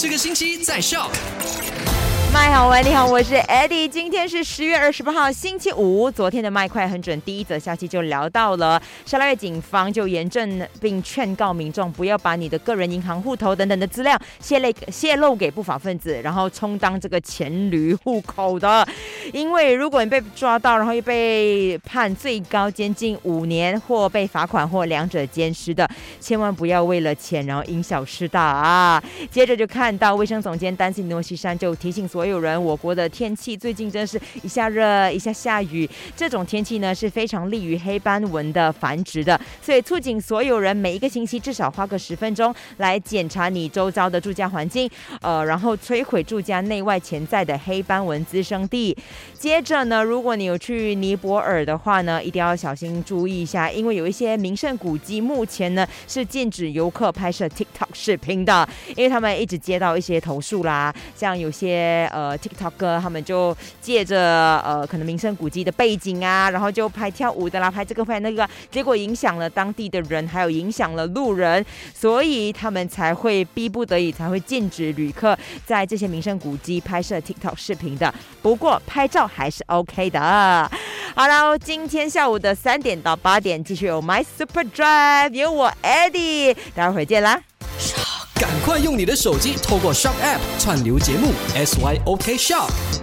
这个星期在笑。麦好喂，你好，我是 Eddie。今天是十月二十八号，星期五。昨天的麦快很准，第一则消息就聊到了沙拉越警方就严正并劝告民众不要把你的个人银行户头等等的资料泄露泄露给不法分子，然后充当这个黔驴户口的。因为如果你被抓到，然后又被判最高监禁五年，或被罚款，或两者兼施的，千万不要为了钱然后因小失大啊！接着就看到卫生总监丹西诺西山就提醒所有人，我国的天气最近真是一下热一下下雨，这种天气呢是非常利于黑斑纹的繁殖的，所以促进所有人每一个星期至少花个十分钟来检查你周遭的住家环境，呃，然后摧毁住家内外潜在的黑斑纹滋生地。接着呢，如果你有去尼泊尔的话呢，一定要小心注意一下，因为有一些名胜古迹目前呢是禁止游客拍摄 TikTok 视频的，因为他们一直接到一些投诉啦，像有些呃 TikTok 哥他们就借着呃可能名胜古迹的背景啊，然后就拍跳舞的啦，拍这个拍那个，结果影响了当地的人，还有影响了路人，所以他们才会逼不得已才会禁止旅客在这些名胜古迹拍摄 TikTok 视频的。不过拍拍照还是 OK 的。好了，今天下午的三点到八点继续有 My Super Drive，有我 Eddie，待会儿见啦。赶快用你的手机透过 Shop App 串流节目 SYOK Shop。